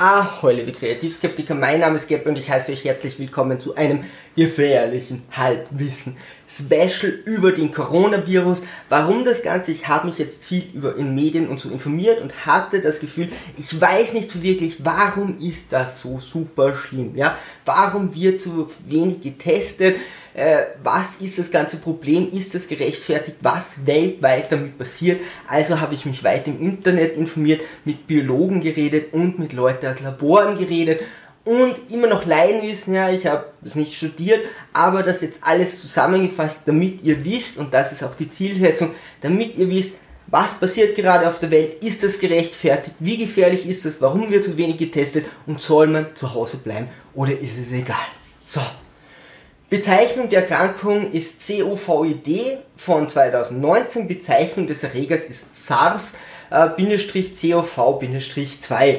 Ahoi, liebe Kreativskeptiker, mein Name ist Geb und ich heiße euch herzlich willkommen zu einem gefährlichen Halbwissen-Special über den Coronavirus. Warum das Ganze? Ich habe mich jetzt viel über in Medien und so informiert und hatte das Gefühl, ich weiß nicht so wirklich, warum ist das so super schlimm? Ja? Warum wird so wenig getestet? Äh, was ist das ganze Problem? Ist das gerechtfertigt? Was weltweit damit passiert? Also habe ich mich weit im Internet informiert, mit Biologen geredet und mit Leuten aus Laboren geredet und immer noch Laienwissen, ja, ich habe es nicht studiert, aber das jetzt alles zusammengefasst, damit ihr wisst, und das ist auch die Zielsetzung, damit ihr wisst, was passiert gerade auf der Welt, ist das gerechtfertigt, wie gefährlich ist das, warum wird so wenig getestet und soll man zu Hause bleiben oder ist es egal? So, Bezeichnung der Erkrankung ist COVID von 2019. Bezeichnung des Erregers ist SARS-CoV-2.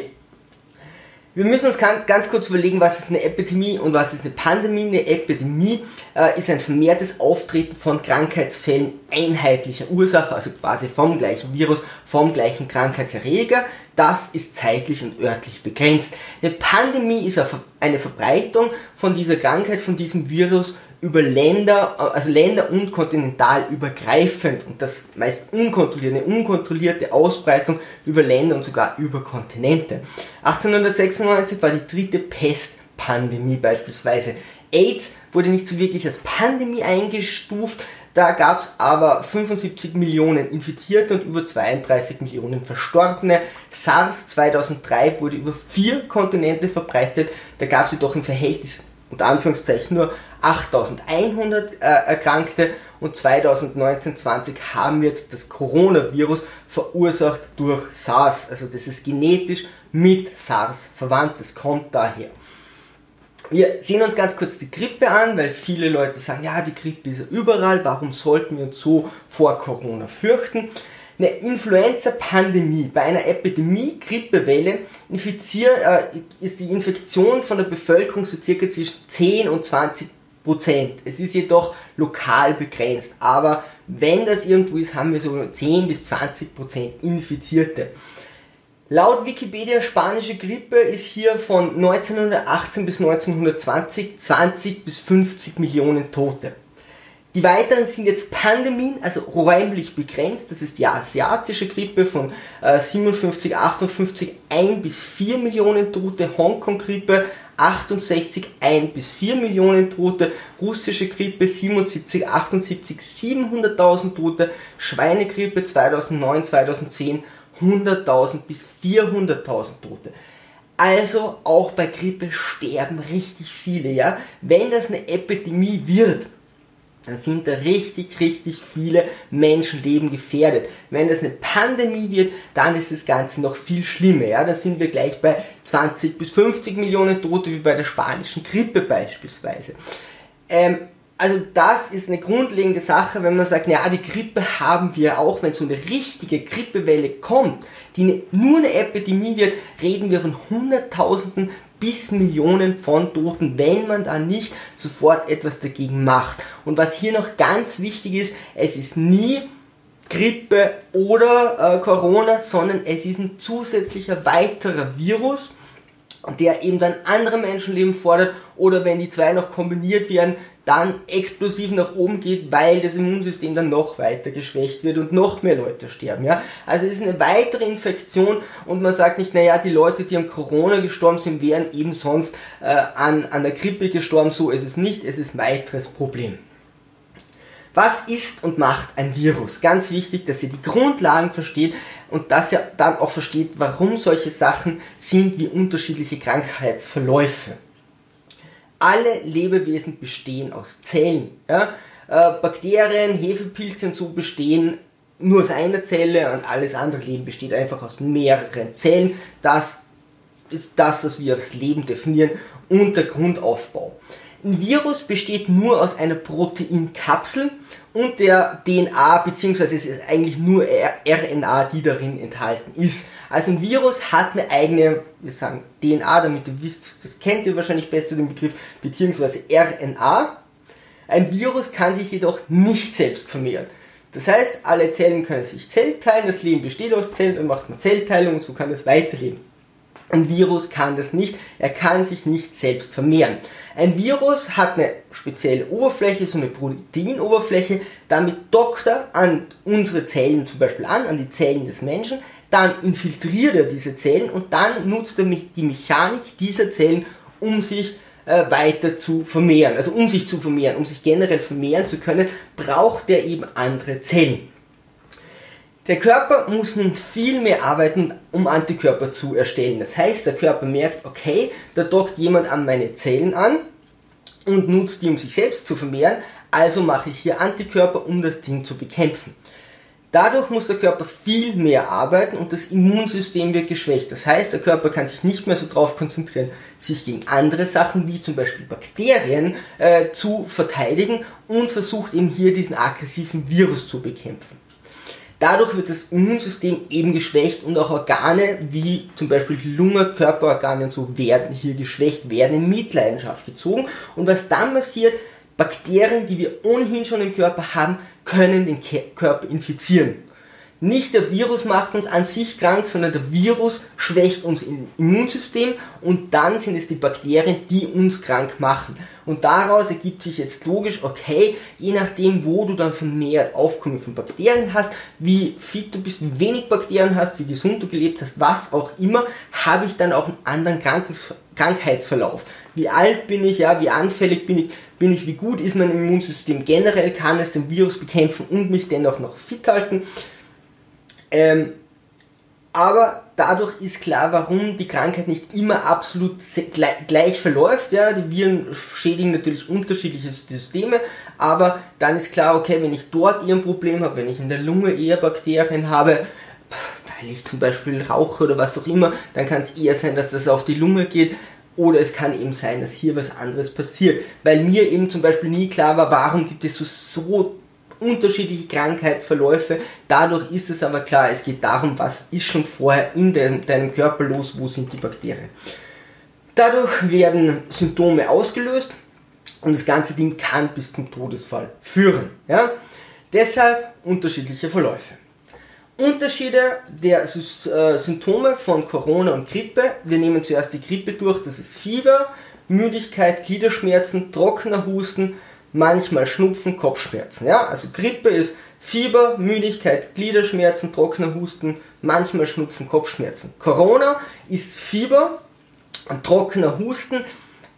Wir müssen uns ganz kurz überlegen, was ist eine Epidemie und was ist eine Pandemie. Eine Epidemie äh, ist ein vermehrtes Auftreten von Krankheitsfällen einheitlicher Ursache, also quasi vom gleichen Virus, vom gleichen Krankheitserreger das ist zeitlich und örtlich begrenzt. Eine Pandemie ist eine Verbreitung von dieser Krankheit, von diesem Virus über Länder, also Länder und kontinental übergreifend und das meist unkontrolliert, eine unkontrollierte Ausbreitung über Länder und sogar über Kontinente. 1896 war die dritte Pestpandemie beispielsweise. AIDS wurde nicht so wirklich als Pandemie eingestuft, da gab es aber 75 Millionen Infizierte und über 32 Millionen Verstorbene. SARS 2003 wurde über vier Kontinente verbreitet. Da gab es jedoch im Verhältnis unter Anführungszeichen nur 8100 äh, Erkrankte und 2019-20 haben wir jetzt das Coronavirus verursacht durch SARS. Also das ist genetisch mit SARS verwandt, das kommt daher. Wir sehen uns ganz kurz die Grippe an, weil viele Leute sagen, ja, die Grippe ist ja überall, warum sollten wir uns so vor Corona fürchten? Eine Influenza-Pandemie, bei einer Epidemie, Grippewelle, äh, ist die Infektion von der Bevölkerung so circa zwischen 10 und 20 Prozent. Es ist jedoch lokal begrenzt, aber wenn das irgendwo ist, haben wir so 10 bis 20 Prozent Infizierte. Laut Wikipedia spanische Grippe ist hier von 1918 bis 1920 20 bis 50 Millionen Tote. Die weiteren sind jetzt Pandemien, also räumlich begrenzt. Das ist die asiatische Grippe von äh, 57, 58, 1 bis 4 Millionen Tote. Hongkong-Grippe 68, 1 bis 4 Millionen Tote. Russische Grippe 77, 78, 700.000 Tote. Schweinegrippe 2009, 2010 100.000 bis 400.000 Tote. Also auch bei Grippe sterben richtig viele, ja. Wenn das eine Epidemie wird, dann sind da richtig, richtig viele Menschenleben gefährdet. Wenn das eine Pandemie wird, dann ist das Ganze noch viel schlimmer. Ja? Dann sind wir gleich bei 20 bis 50 Millionen Tote, wie bei der spanischen Grippe beispielsweise. Ähm, also das ist eine grundlegende Sache, wenn man sagt, ja, die Grippe haben wir auch, wenn so eine richtige Grippewelle kommt, die nur eine Epidemie wird, reden wir von Hunderttausenden bis Millionen von Toten, wenn man da nicht sofort etwas dagegen macht. Und was hier noch ganz wichtig ist, es ist nie Grippe oder äh, Corona, sondern es ist ein zusätzlicher weiterer Virus, der eben dann andere Menschenleben fordert oder wenn die zwei noch kombiniert werden, dann explosiv nach oben geht, weil das Immunsystem dann noch weiter geschwächt wird und noch mehr Leute sterben. Ja? Also es ist eine weitere Infektion und man sagt nicht, naja, die Leute, die am Corona gestorben sind, wären eben sonst äh, an, an der Grippe gestorben. So ist es nicht, es ist ein weiteres Problem. Was ist und macht ein Virus? Ganz wichtig, dass ihr die Grundlagen versteht und dass ihr dann auch versteht, warum solche Sachen sind wie unterschiedliche Krankheitsverläufe alle Lebewesen bestehen aus Zellen. Ja? Äh, Bakterien, Hefepilze und so bestehen nur aus einer Zelle und alles andere Leben besteht einfach aus mehreren Zellen. Das ist das, was wir als Leben definieren und der Grundaufbau. Ein Virus besteht nur aus einer Proteinkapsel und der DNA, beziehungsweise es ist eigentlich nur RNA, die darin enthalten ist. Also ein Virus hat eine eigene, wir sagen DNA, damit ihr wisst, das kennt ihr wahrscheinlich besser den Begriff, beziehungsweise RNA. Ein Virus kann sich jedoch nicht selbst vermehren. Das heißt, alle Zellen können sich Zellteilen, das Leben besteht aus Zellen, dann macht man Zellteilung und so kann es weiterleben. Ein Virus kann das nicht, er kann sich nicht selbst vermehren. Ein Virus hat eine spezielle Oberfläche, so eine Proteinoberfläche, damit dockt er an unsere Zellen zum Beispiel an, an die Zellen des Menschen, dann infiltriert er diese Zellen und dann nutzt er die Mechanik dieser Zellen, um sich äh, weiter zu vermehren. Also um sich zu vermehren, um sich generell vermehren zu können, braucht er eben andere Zellen. Der Körper muss nun viel mehr arbeiten, um Antikörper zu erstellen. Das heißt, der Körper merkt, okay, da dockt jemand an meine Zellen an und nutzt die, um sich selbst zu vermehren, also mache ich hier Antikörper, um das Ding zu bekämpfen. Dadurch muss der Körper viel mehr arbeiten und das Immunsystem wird geschwächt. Das heißt, der Körper kann sich nicht mehr so darauf konzentrieren, sich gegen andere Sachen wie zum Beispiel Bakterien äh, zu verteidigen und versucht eben hier diesen aggressiven Virus zu bekämpfen. Dadurch wird das Immunsystem eben geschwächt und auch Organe wie zum Beispiel Lunge, Körperorgane und so werden hier geschwächt, werden in Mitleidenschaft gezogen. Und was dann passiert, Bakterien, die wir ohnehin schon im Körper haben, können den Körper infizieren. Nicht der Virus macht uns an sich krank, sondern der Virus schwächt uns im Immunsystem und dann sind es die Bakterien, die uns krank machen. Und daraus ergibt sich jetzt logisch, okay, je nachdem, wo du dann vermehrt Aufkommen von Bakterien hast, wie fit du bist, wie wenig Bakterien hast, wie gesund du gelebt hast, was auch immer, habe ich dann auch einen anderen Krankens Krankheitsverlauf. Wie alt bin ich, ja, wie anfällig bin ich, bin ich, wie gut ist mein Immunsystem generell, kann es den Virus bekämpfen und mich dennoch noch fit halten. Ähm, aber dadurch ist klar, warum die Krankheit nicht immer absolut gleich verläuft. Ja, die Viren schädigen natürlich unterschiedliche Systeme, aber dann ist klar, okay, wenn ich dort eher ein Problem habe, wenn ich in der Lunge eher Bakterien habe, weil ich zum Beispiel rauche oder was auch immer, dann kann es eher sein, dass das auf die Lunge geht. Oder es kann eben sein, dass hier was anderes passiert. Weil mir eben zum Beispiel nie klar war, warum gibt es so, so unterschiedliche Krankheitsverläufe. Dadurch ist es aber klar, es geht darum, was ist schon vorher in deinem Körper los, wo sind die Bakterien. Dadurch werden Symptome ausgelöst und das ganze Ding kann bis zum Todesfall führen. Ja? Deshalb unterschiedliche Verläufe. Unterschiede der äh, Symptome von Corona und Grippe. Wir nehmen zuerst die Grippe durch, das ist Fieber, Müdigkeit, Gliederschmerzen, trockener Husten, manchmal Schnupfen, Kopfschmerzen. Ja? Also Grippe ist Fieber, Müdigkeit, Gliederschmerzen, trockener Husten, manchmal Schnupfen, Kopfschmerzen. Corona ist Fieber, trockener Husten,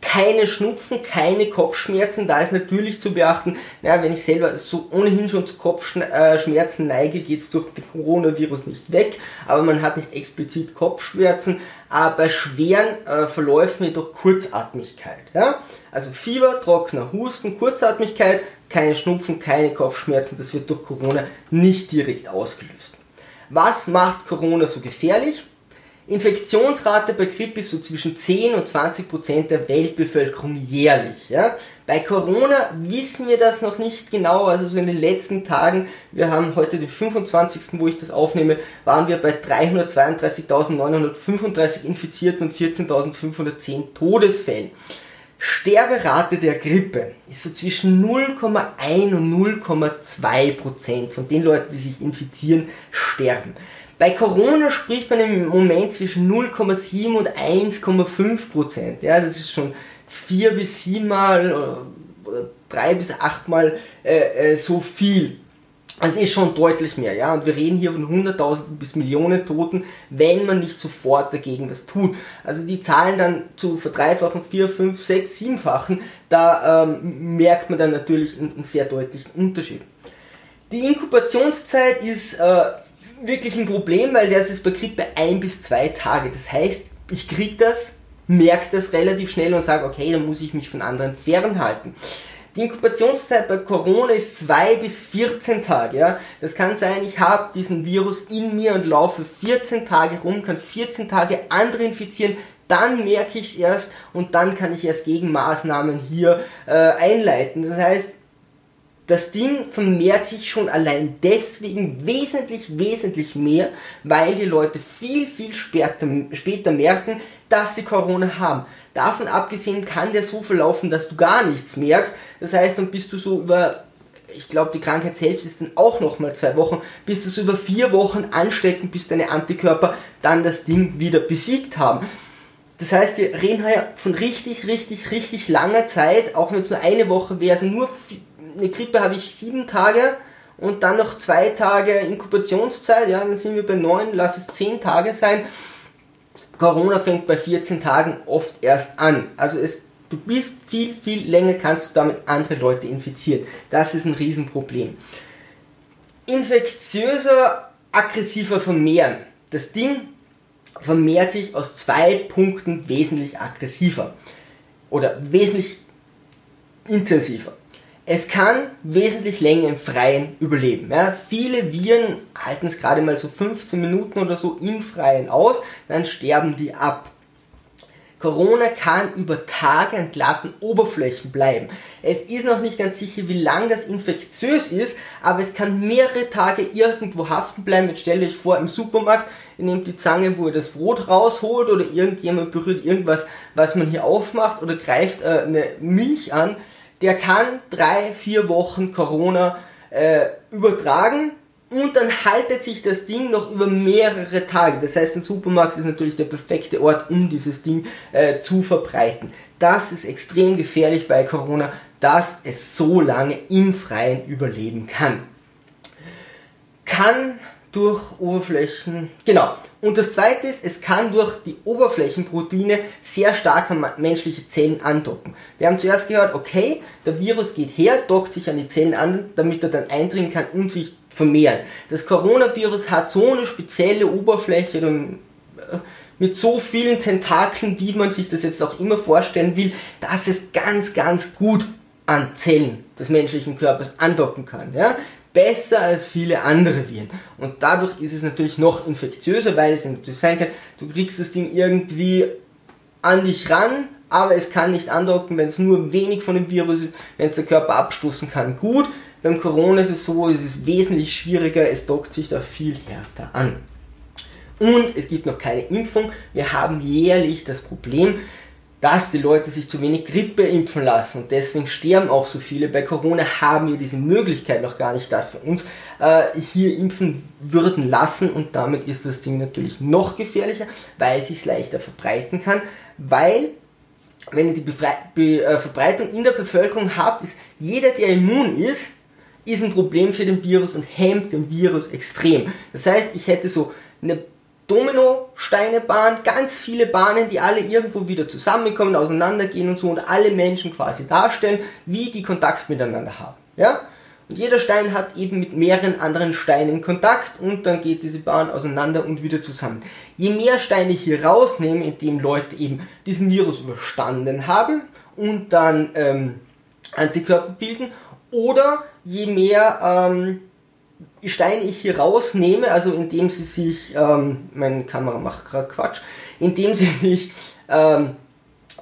keine Schnupfen, keine Kopfschmerzen. Da ist natürlich zu beachten, naja, wenn ich selber so ohnehin schon zu Kopfschmerzen neige, geht es durch den Coronavirus nicht weg, aber man hat nicht explizit Kopfschmerzen. Aber bei schweren äh, Verläufen jedoch Kurzatmigkeit. Ja? Also Fieber, trockener Husten, Kurzatmigkeit, keine Schnupfen, keine Kopfschmerzen, das wird durch Corona nicht direkt ausgelöst. Was macht Corona so gefährlich? Infektionsrate bei Grippe ist so zwischen 10 und 20 Prozent der Weltbevölkerung jährlich. Ja? Bei Corona wissen wir das noch nicht genau, also so in den letzten Tagen, wir haben heute den 25., wo ich das aufnehme, waren wir bei 332.935 Infizierten und 14.510 Todesfällen. Sterberate der Grippe ist so zwischen 0,1 und 0,2 Prozent von den Leuten, die sich infizieren, sterben. Bei Corona spricht man im Moment zwischen 0,7 und 1,5 Prozent. Ja, das ist schon vier bis siebenmal oder drei bis achtmal äh, äh, so viel. Das ist schon deutlich mehr, ja. Und wir reden hier von 100.000 bis Millionen Toten, wenn man nicht sofort dagegen was tut. Also die Zahlen dann zu verdreifachen, vier, fünf, sechs, siebenfachen, da ähm, merkt man dann natürlich einen, einen, sehr deutlichen Unterschied. Die Inkubationszeit ist äh, wirklich ein Problem, weil das ist bei Grippe ein bis zwei Tage. Das heißt, ich kriege das, merke das relativ schnell und sage, okay, dann muss ich mich von anderen fernhalten. Die Inkubationszeit bei Corona ist 2 bis 14 Tage. Ja? Das kann sein, ich habe diesen Virus in mir und laufe 14 Tage rum, kann 14 Tage andere infizieren, dann merke ich es erst und dann kann ich erst Gegenmaßnahmen hier äh, einleiten. Das heißt, das Ding vermehrt sich schon allein deswegen wesentlich, wesentlich mehr, weil die Leute viel, viel später, später merken, dass sie Corona haben. Davon abgesehen kann der so verlaufen, dass du gar nichts merkst. Das heißt, dann bist du so über ich glaube, die Krankheit selbst ist dann auch nochmal zwei Wochen, bis das über vier Wochen anstecken, bis deine Antikörper dann das Ding wieder besiegt haben. Das heißt, wir reden hier von richtig, richtig, richtig langer Zeit, auch wenn es nur eine Woche wäre. Also nur eine Grippe habe ich sieben Tage und dann noch zwei Tage Inkubationszeit, ja, dann sind wir bei neun, lass es zehn Tage sein. Corona fängt bei 14 Tagen oft erst an. Also es, du bist viel, viel länger, kannst du damit andere Leute infizieren. Das ist ein Riesenproblem. Infektiöser, aggressiver vermehren. Das Ding vermehrt sich aus zwei Punkten wesentlich aggressiver oder wesentlich intensiver. Es kann wesentlich länger im Freien überleben. Ja, viele Viren halten es gerade mal so 15 Minuten oder so im Freien aus, dann sterben die ab. Corona kann über Tage an glatten Oberflächen bleiben. Es ist noch nicht ganz sicher, wie lang das infektiös ist, aber es kann mehrere Tage irgendwo haften bleiben. Jetzt stellt euch vor, im Supermarkt, ihr nehmt die Zange, wo ihr das Brot rausholt oder irgendjemand berührt irgendwas, was man hier aufmacht oder greift äh, eine Milch an. Der kann drei, vier Wochen Corona äh, übertragen und dann haltet sich das Ding noch über mehrere Tage. Das heißt, ein Supermarkt ist natürlich der perfekte Ort, um dieses Ding äh, zu verbreiten. Das ist extrem gefährlich bei Corona, dass es so lange im Freien überleben kann. Kann durch Oberflächen, genau. Und das zweite ist, es kann durch die Oberflächenproteine sehr stark an menschliche Zellen andocken. Wir haben zuerst gehört, okay, der Virus geht her, dockt sich an die Zellen an, damit er dann eindringen kann und sich vermehren. Das Coronavirus hat so eine spezielle Oberfläche äh, mit so vielen Tentakeln, wie man sich das jetzt auch immer vorstellen will, dass es ganz, ganz gut an Zellen des menschlichen Körpers andocken kann. Ja? Besser als viele andere Viren. Und dadurch ist es natürlich noch infektiöser, weil es natürlich sein kann, du kriegst das Ding irgendwie an dich ran, aber es kann nicht andocken, wenn es nur wenig von dem Virus ist, wenn es der Körper abstoßen kann. Gut, beim Corona ist es so, es ist wesentlich schwieriger, es dockt sich da viel härter an. Und es gibt noch keine Impfung. Wir haben jährlich das Problem, dass die Leute sich zu wenig Grippe impfen lassen und deswegen sterben auch so viele. Bei Corona haben wir diese Möglichkeit noch gar nicht, dass wir uns äh, hier impfen würden lassen und damit ist das Ding natürlich noch gefährlicher, weil es sich leichter verbreiten kann, weil wenn ihr die Befre Be äh, Verbreitung in der Bevölkerung habt, ist jeder, der immun ist, ist ein Problem für den Virus und hemmt den Virus extrem. Das heißt, ich hätte so eine Domino-Steine-Bahn, ganz viele Bahnen, die alle irgendwo wieder zusammenkommen, auseinandergehen und so und alle Menschen quasi darstellen, wie die Kontakt miteinander haben. Ja? Und jeder Stein hat eben mit mehreren anderen Steinen Kontakt und dann geht diese Bahn auseinander und wieder zusammen. Je mehr Steine ich hier rausnehme, indem Leute eben diesen Virus überstanden haben und dann ähm, Antikörper bilden, oder je mehr ähm, Steine ich hier rausnehme, also indem sie sich, ähm, meine Kamera macht gerade Quatsch, indem sie sich ähm,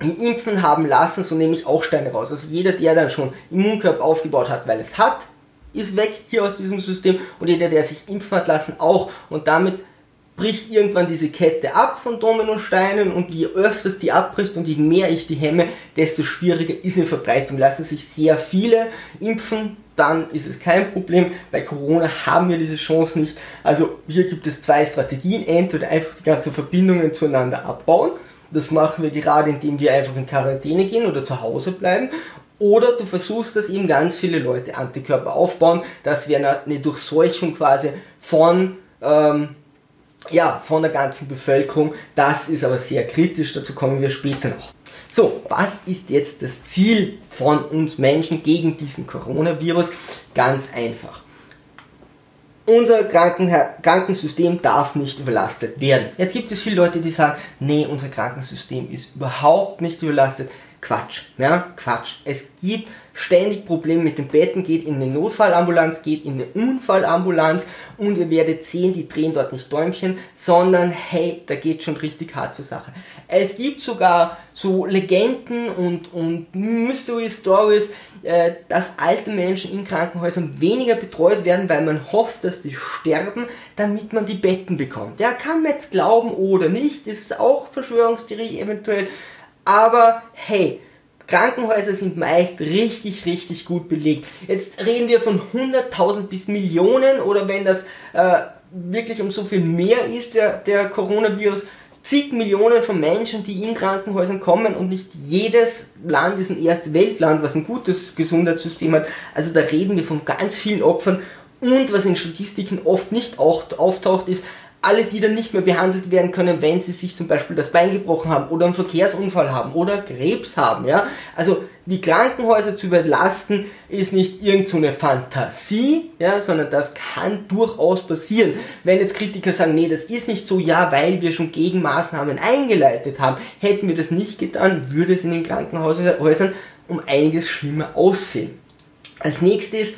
impfen haben lassen, so nehme ich auch Steine raus. Also jeder, der dann schon Immunkörper aufgebaut hat, weil es hat, ist weg hier aus diesem System und jeder, der sich impfen hat lassen, auch. Und damit bricht irgendwann diese Kette ab von Dominosteinen und je öfters die abbricht und je mehr ich die hemme, desto schwieriger ist eine Verbreitung. Lassen sich sehr viele impfen, dann ist es kein Problem. Bei Corona haben wir diese Chance nicht. Also hier gibt es zwei Strategien. Entweder einfach die ganzen Verbindungen zueinander abbauen. Das machen wir gerade, indem wir einfach in Quarantäne gehen oder zu Hause bleiben. Oder du versuchst, dass eben ganz viele Leute Antikörper aufbauen. Das wäre eine Durchseuchung quasi von ähm, ja, von der ganzen Bevölkerung. Das ist aber sehr kritisch, dazu kommen wir später noch. So, was ist jetzt das Ziel von uns Menschen gegen diesen Coronavirus? Ganz einfach. Unser Kranken Krankensystem darf nicht überlastet werden. Jetzt gibt es viele Leute, die sagen, nee, unser Krankensystem ist überhaupt nicht überlastet. Quatsch, ja, Quatsch. Es gibt ständig Probleme mit den Betten, geht in eine Notfallambulanz, geht in eine Unfallambulanz und ihr werdet sehen, die drehen dort nicht Däumchen, sondern hey, da geht schon richtig hart zur Sache. Es gibt sogar so Legenden und, und Mystery Stories, äh, dass alte Menschen in Krankenhäusern weniger betreut werden, weil man hofft, dass die sterben, damit man die Betten bekommt. Der kann man jetzt glauben oder nicht, das ist auch Verschwörungstheorie eventuell, aber hey, Krankenhäuser sind meist richtig, richtig gut belegt. Jetzt reden wir von 100.000 bis Millionen oder wenn das äh, wirklich um so viel mehr ist, der, der Coronavirus, zig Millionen von Menschen, die in Krankenhäusern kommen und nicht jedes Land ist ein erste Weltland, was ein gutes Gesundheitssystem hat. Also da reden wir von ganz vielen Opfern und was in Statistiken oft nicht auftaucht, ist, alle, die dann nicht mehr behandelt werden können, wenn sie sich zum Beispiel das Bein gebrochen haben oder einen Verkehrsunfall haben oder Krebs haben. Ja? Also die Krankenhäuser zu überlasten ist nicht irgendeine so Fantasie, ja, sondern das kann durchaus passieren. Wenn jetzt Kritiker sagen, nee, das ist nicht so, ja, weil wir schon Gegenmaßnahmen eingeleitet haben, hätten wir das nicht getan, würde es in den Krankenhäusern um einiges schlimmer aussehen. Als nächstes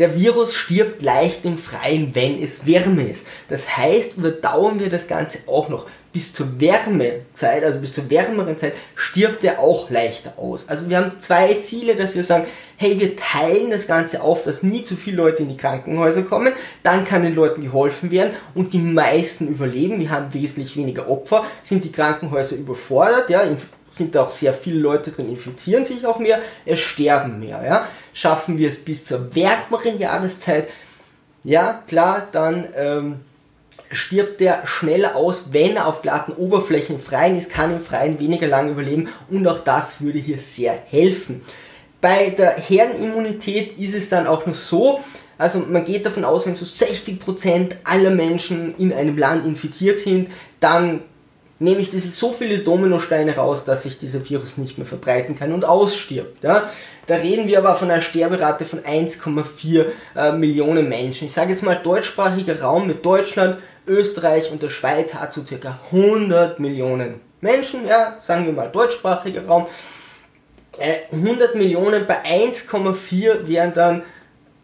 der Virus stirbt leicht im Freien, wenn es Wärme ist. Das heißt, überdauern wir das Ganze auch noch. Bis zur Wärmezeit, also bis zur wärmeren Zeit, stirbt er auch leichter aus. Also wir haben zwei Ziele, dass wir sagen, hey, wir teilen das Ganze auf, dass nie zu viele Leute in die Krankenhäuser kommen, dann kann den Leuten geholfen werden und die meisten überleben. Wir haben wesentlich weniger Opfer, sind die Krankenhäuser überfordert, ja, sind auch sehr viele Leute drin, infizieren sich auch mehr, es sterben mehr. Ja? Schaffen wir es bis zur wärmeren Jahreszeit, ja klar, dann ähm, stirbt der schneller aus, wenn er auf glatten Oberflächen freien ist, kann im Freien weniger lang überleben und auch das würde hier sehr helfen. Bei der Herdenimmunität ist es dann auch noch so, also man geht davon aus, wenn so 60% aller Menschen in einem Land infiziert sind, dann nämlich diese so viele Dominosteine raus, dass sich dieser Virus nicht mehr verbreiten kann und ausstirbt. Ja? Da reden wir aber von einer Sterberate von 1,4 äh, Millionen Menschen. Ich sage jetzt mal, deutschsprachiger Raum mit Deutschland, Österreich und der Schweiz hat so circa 100 Millionen Menschen, ja, sagen wir mal deutschsprachiger Raum. Äh, 100 Millionen bei 1,4 wären dann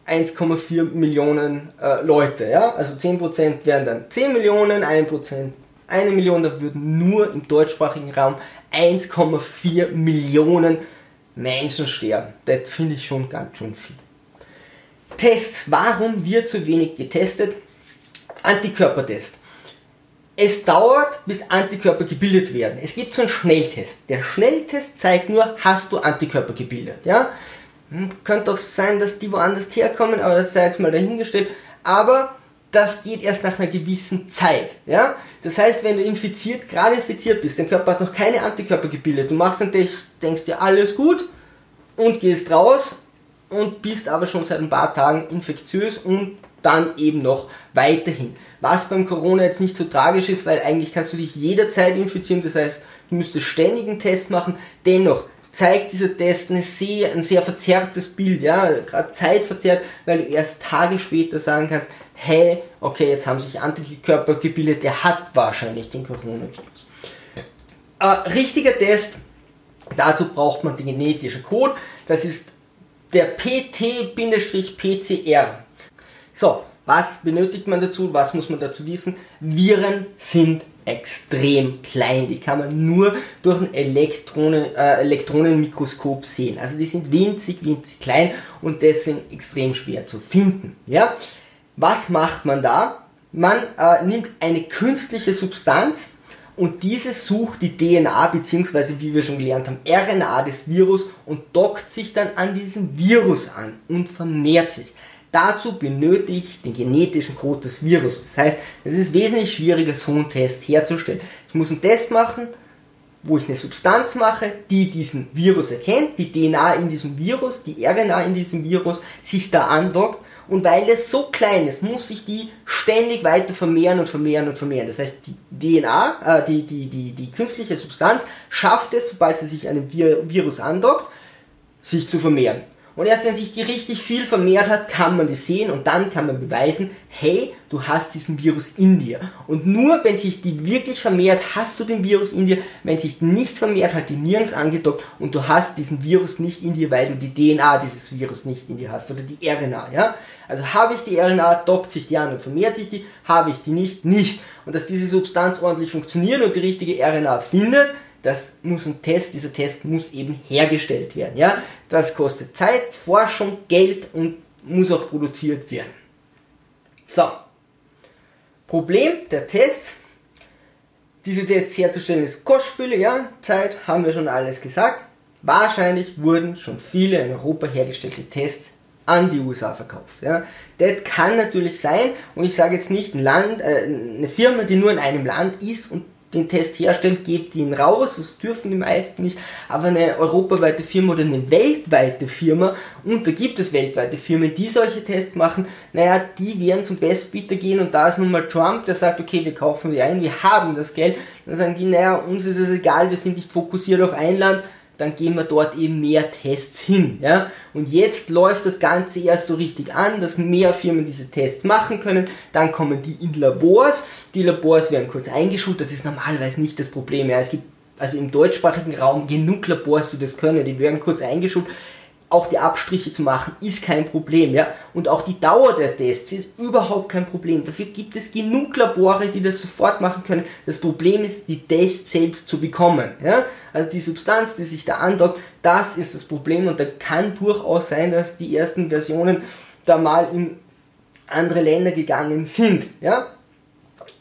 1,4 Millionen äh, Leute, ja, also 10% wären dann 10 Millionen, 1% eine Million, da würden nur im deutschsprachigen Raum 1,4 Millionen Menschen sterben. Das finde ich schon ganz schön viel. Tests. Warum wird zu wenig getestet? Antikörpertest. Es dauert, bis Antikörper gebildet werden. Es gibt so einen Schnelltest. Der Schnelltest zeigt nur, hast du Antikörper gebildet. Ja? Hm, könnte doch sein, dass die woanders herkommen, aber das sei jetzt mal dahingestellt. Aber das geht erst nach einer gewissen Zeit. Ja? Das heißt, wenn du infiziert, gerade infiziert bist, dein Körper hat noch keine Antikörper gebildet, du machst einen Test, denkst dir alles gut und gehst raus und bist aber schon seit ein paar Tagen infektiös und dann eben noch weiterhin. Was beim Corona jetzt nicht so tragisch ist, weil eigentlich kannst du dich jederzeit infizieren, das heißt, du müsstest ständig einen Test machen, dennoch zeigt dieser Test eine sehr, ein sehr verzerrtes Bild, ja, gerade zeitverzerrt, weil du erst Tage später sagen kannst, hey, okay, jetzt haben sich Antikörper gebildet, der hat wahrscheinlich den Coronavirus. Äh, richtiger Test, dazu braucht man den genetischen Code, das ist der PT-PCR. So, was benötigt man dazu? Was muss man dazu wissen? Viren sind extrem klein. Die kann man nur durch ein Elektronen, äh, Elektronenmikroskop sehen. Also die sind winzig, winzig klein und deswegen extrem schwer zu finden. Ja? Was macht man da? Man äh, nimmt eine künstliche Substanz und diese sucht die DNA bzw. wie wir schon gelernt haben, RNA des Virus und dockt sich dann an diesem Virus an und vermehrt sich. Dazu benötige ich den genetischen Code des Virus. Das heißt, es ist wesentlich schwieriger, so einen Test herzustellen. Ich muss einen Test machen, wo ich eine Substanz mache, die diesen Virus erkennt, die DNA in diesem Virus, die RNA in diesem Virus sich da andockt und weil es so klein ist, muss sich die ständig weiter vermehren und vermehren und vermehren. Das heißt, die DNA, äh, die, die, die, die künstliche Substanz schafft es, sobald sie sich einem Virus andockt, sich zu vermehren. Und erst wenn sich die richtig viel vermehrt hat, kann man das sehen und dann kann man beweisen, hey, du hast diesen Virus in dir. Und nur wenn sich die wirklich vermehrt, hast du den Virus in dir. Wenn sich nicht vermehrt, hat die nirgends angedockt und du hast diesen Virus nicht in dir, weil du die DNA dieses Virus nicht in dir hast oder die RNA, ja. Also habe ich die RNA, dockt sich die an und vermehrt sich die, habe ich die nicht, nicht. Und dass diese Substanz ordentlich funktioniert und die richtige RNA findet, das muss ein Test, dieser Test muss eben hergestellt werden. Ja? Das kostet Zeit, Forschung, Geld und muss auch produziert werden. So, Problem der Tests. Diese Tests herzustellen ist Kostspiele, ja, Zeit, haben wir schon alles gesagt. Wahrscheinlich wurden schon viele in Europa hergestellte Tests an die USA verkauft. Ja. Das kann natürlich sein, und ich sage jetzt nicht ein Land, äh, eine Firma, die nur in einem Land ist und den Test herstellt, gebt ihn raus, das dürfen die meisten nicht, aber eine europaweite Firma oder eine weltweite Firma, und da gibt es weltweite Firmen, die solche Tests machen, naja, die werden zum Bestbieter gehen und da ist nun mal Trump, der sagt, okay, wir kaufen sie ein, wir haben das Geld, dann sagen die, naja, uns ist es egal, wir sind nicht fokussiert auf ein Land, dann gehen wir dort eben mehr Tests hin. Ja? Und jetzt läuft das Ganze erst so richtig an, dass mehr Firmen diese Tests machen können. Dann kommen die in Labors. Die Labors werden kurz eingeschult. Das ist normalerweise nicht das Problem. Ja? Es gibt also im deutschsprachigen Raum genug Labors, die das können. Die werden kurz eingeschult auch die Abstriche zu machen, ist kein Problem, ja. Und auch die Dauer der Tests ist überhaupt kein Problem. Dafür gibt es genug Labore, die das sofort machen können. Das Problem ist, die Tests selbst zu bekommen, ja. Also die Substanz, die sich da andockt, das ist das Problem und da kann durchaus sein, dass die ersten Versionen da mal in andere Länder gegangen sind, ja.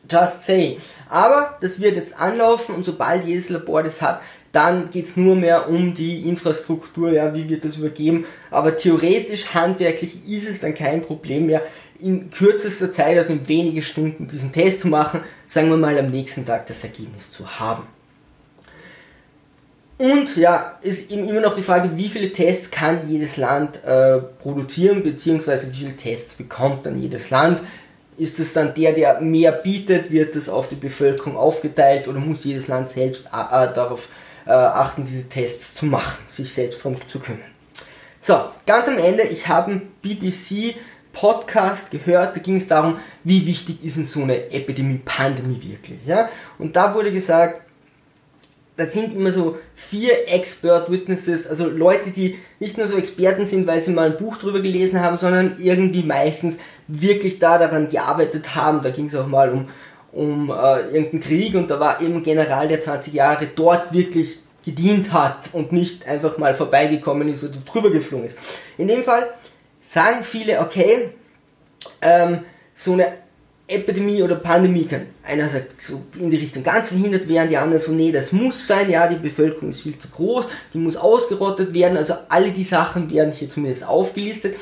Just say. Aber das wird jetzt anlaufen und sobald jedes Labor das hat, dann geht es nur mehr um die Infrastruktur, ja, wie wird das übergeben. Aber theoretisch, handwerklich ist es dann kein Problem mehr, in kürzester Zeit, also in wenigen Stunden, diesen Test zu machen, sagen wir mal am nächsten Tag das Ergebnis zu haben. Und ja, ist eben immer noch die Frage, wie viele Tests kann jedes Land äh, produzieren, beziehungsweise wie viele Tests bekommt dann jedes Land. Ist es dann der, der mehr bietet, wird das auf die Bevölkerung aufgeteilt oder muss jedes Land selbst äh, darauf äh, achten, diese Tests zu machen, sich selbst darum zu kümmern. So, ganz am Ende, ich habe einen BBC Podcast gehört, da ging es darum, wie wichtig ist denn so eine Epidemie, Pandemie wirklich. Ja? Und da wurde gesagt, da sind immer so vier Expert Witnesses, also Leute, die nicht nur so Experten sind, weil sie mal ein Buch drüber gelesen haben, sondern irgendwie meistens wirklich da daran gearbeitet haben. Da ging es auch mal um um äh, irgendeinen Krieg und da war eben General, der 20 Jahre dort wirklich gedient hat und nicht einfach mal vorbeigekommen ist oder drüber geflogen ist. In dem Fall sagen viele, okay, ähm, so eine Epidemie oder Pandemie kann einer sagt so in die Richtung ganz verhindert werden, die anderen so, nee, das muss sein, ja, die Bevölkerung ist viel zu groß, die muss ausgerottet werden, also alle die Sachen werden hier zumindest aufgelistet.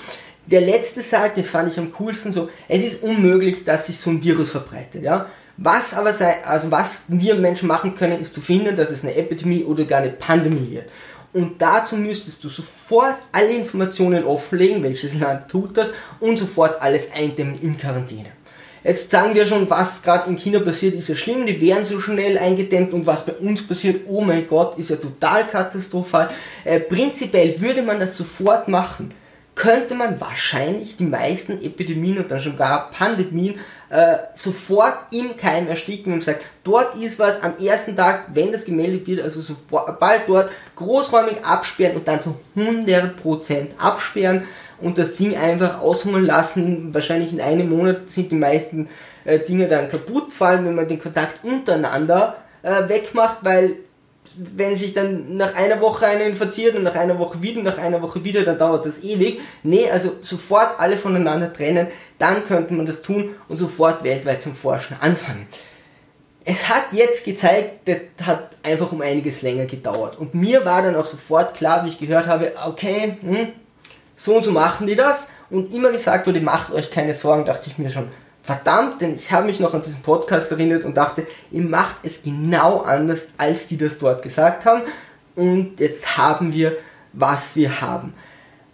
Der letzte sagt, den fand ich am coolsten so, es ist unmöglich, dass sich so ein Virus verbreitet, ja. Was aber sei, also was wir Menschen machen können, ist zu finden, dass es eine Epidemie oder gar eine Pandemie wird. Und dazu müsstest du sofort alle Informationen offenlegen, welches Land tut das, und sofort alles eindämmen in Quarantäne. Jetzt sagen wir schon, was gerade in China passiert, ist ja schlimm, die werden so schnell eingedämmt und was bei uns passiert, oh mein Gott, ist ja total katastrophal. Äh, prinzipiell würde man das sofort machen, könnte man wahrscheinlich die meisten Epidemien und dann schon gar Pandemien äh, sofort im Keim ersticken und sagt, dort ist was am ersten Tag, wenn das gemeldet wird, also sobald dort großräumig absperren und dann zu 100% absperren und das Ding einfach aushungern lassen. Wahrscheinlich in einem Monat sind die meisten äh, Dinge dann kaputt, fallen, wenn man den Kontakt untereinander äh, wegmacht, weil wenn sich dann nach einer Woche einen verziert und nach einer Woche wieder, nach einer Woche wieder, dann dauert das ewig. Nee, also sofort alle voneinander trennen, dann könnte man das tun und sofort weltweit zum Forschen anfangen. Es hat jetzt gezeigt, das hat einfach um einiges länger gedauert. Und mir war dann auch sofort klar, wie ich gehört habe, okay, hm, so und so machen die das. Und immer gesagt wurde, macht euch keine Sorgen, dachte ich mir schon, verdammt, denn ich habe mich noch an diesen Podcast erinnert und dachte, ihr macht es genau anders, als die das dort gesagt haben. Und jetzt haben wir, was wir haben.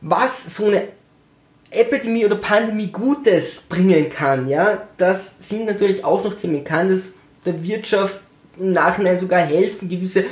Was so eine Epidemie oder Pandemie Gutes bringen kann, ja, das sind natürlich auch noch Themen. Kann das der Wirtschaft im Nachhinein sogar helfen, gewisse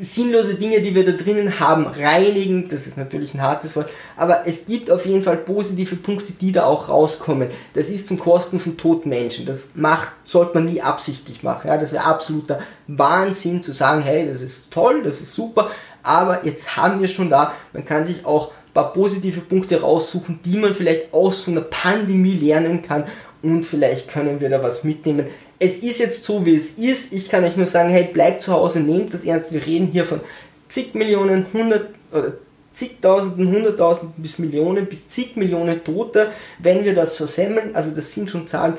sinnlose Dinge, die wir da drinnen haben, reinigen, das ist natürlich ein hartes Wort, aber es gibt auf jeden Fall positive Punkte, die da auch rauskommen. Das ist zum Kosten von toten Menschen. Das macht, sollte man nie absichtlich machen. Ja, das wäre absoluter Wahnsinn zu sagen, hey, das ist toll, das ist super, aber jetzt haben wir schon da, man kann sich auch ein paar positive Punkte raussuchen, die man vielleicht aus so einer Pandemie lernen kann und vielleicht können wir da was mitnehmen es ist jetzt so, wie es ist. Ich kann euch nur sagen, hey, bleibt zu Hause, nehmt das ernst. Wir reden hier von zig Millionen, hundert oder zigtausenden, hunderttausenden bis Millionen bis zig Millionen Tote, wenn wir das versemmeln. Also das sind schon Zahlen.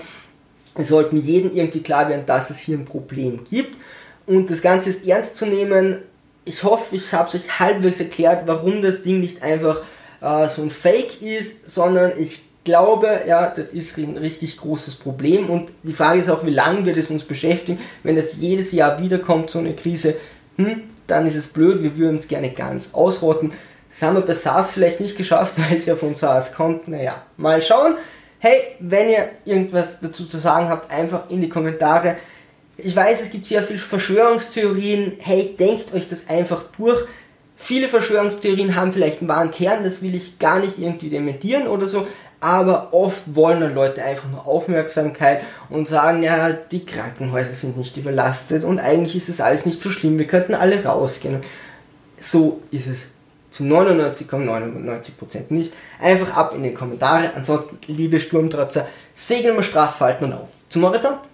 Es sollten jedem irgendwie klar werden, dass es hier ein Problem gibt. Und das Ganze ist ernst zu nehmen, ich hoffe, ich habe es euch halbwegs erklärt, warum das Ding nicht einfach äh, so ein Fake ist, sondern ich glaube, ja, das ist ein richtig großes Problem und die Frage ist auch, wie lange wird es uns beschäftigen, wenn das jedes Jahr wiederkommt, so eine Krise, hm, dann ist es blöd, wir würden es gerne ganz ausrotten. Das haben wir bei SARS vielleicht nicht geschafft, weil es ja von SARS kommt. Naja, mal schauen. Hey, wenn ihr irgendwas dazu zu sagen habt, einfach in die Kommentare. Ich weiß, es gibt sehr viele Verschwörungstheorien. Hey, denkt euch das einfach durch. Viele Verschwörungstheorien haben vielleicht einen wahren Kern, das will ich gar nicht irgendwie dementieren oder so, aber oft wollen dann Leute einfach nur Aufmerksamkeit und sagen, ja, die Krankenhäuser sind nicht überlastet und eigentlich ist es alles nicht so schlimm, wir könnten alle rausgehen. So ist es zu 99,99% nicht. Einfach ab in die Kommentare. Ansonsten, liebe Sturmtrotzer, segeln wir straff, falten und auf. Zum Horizont!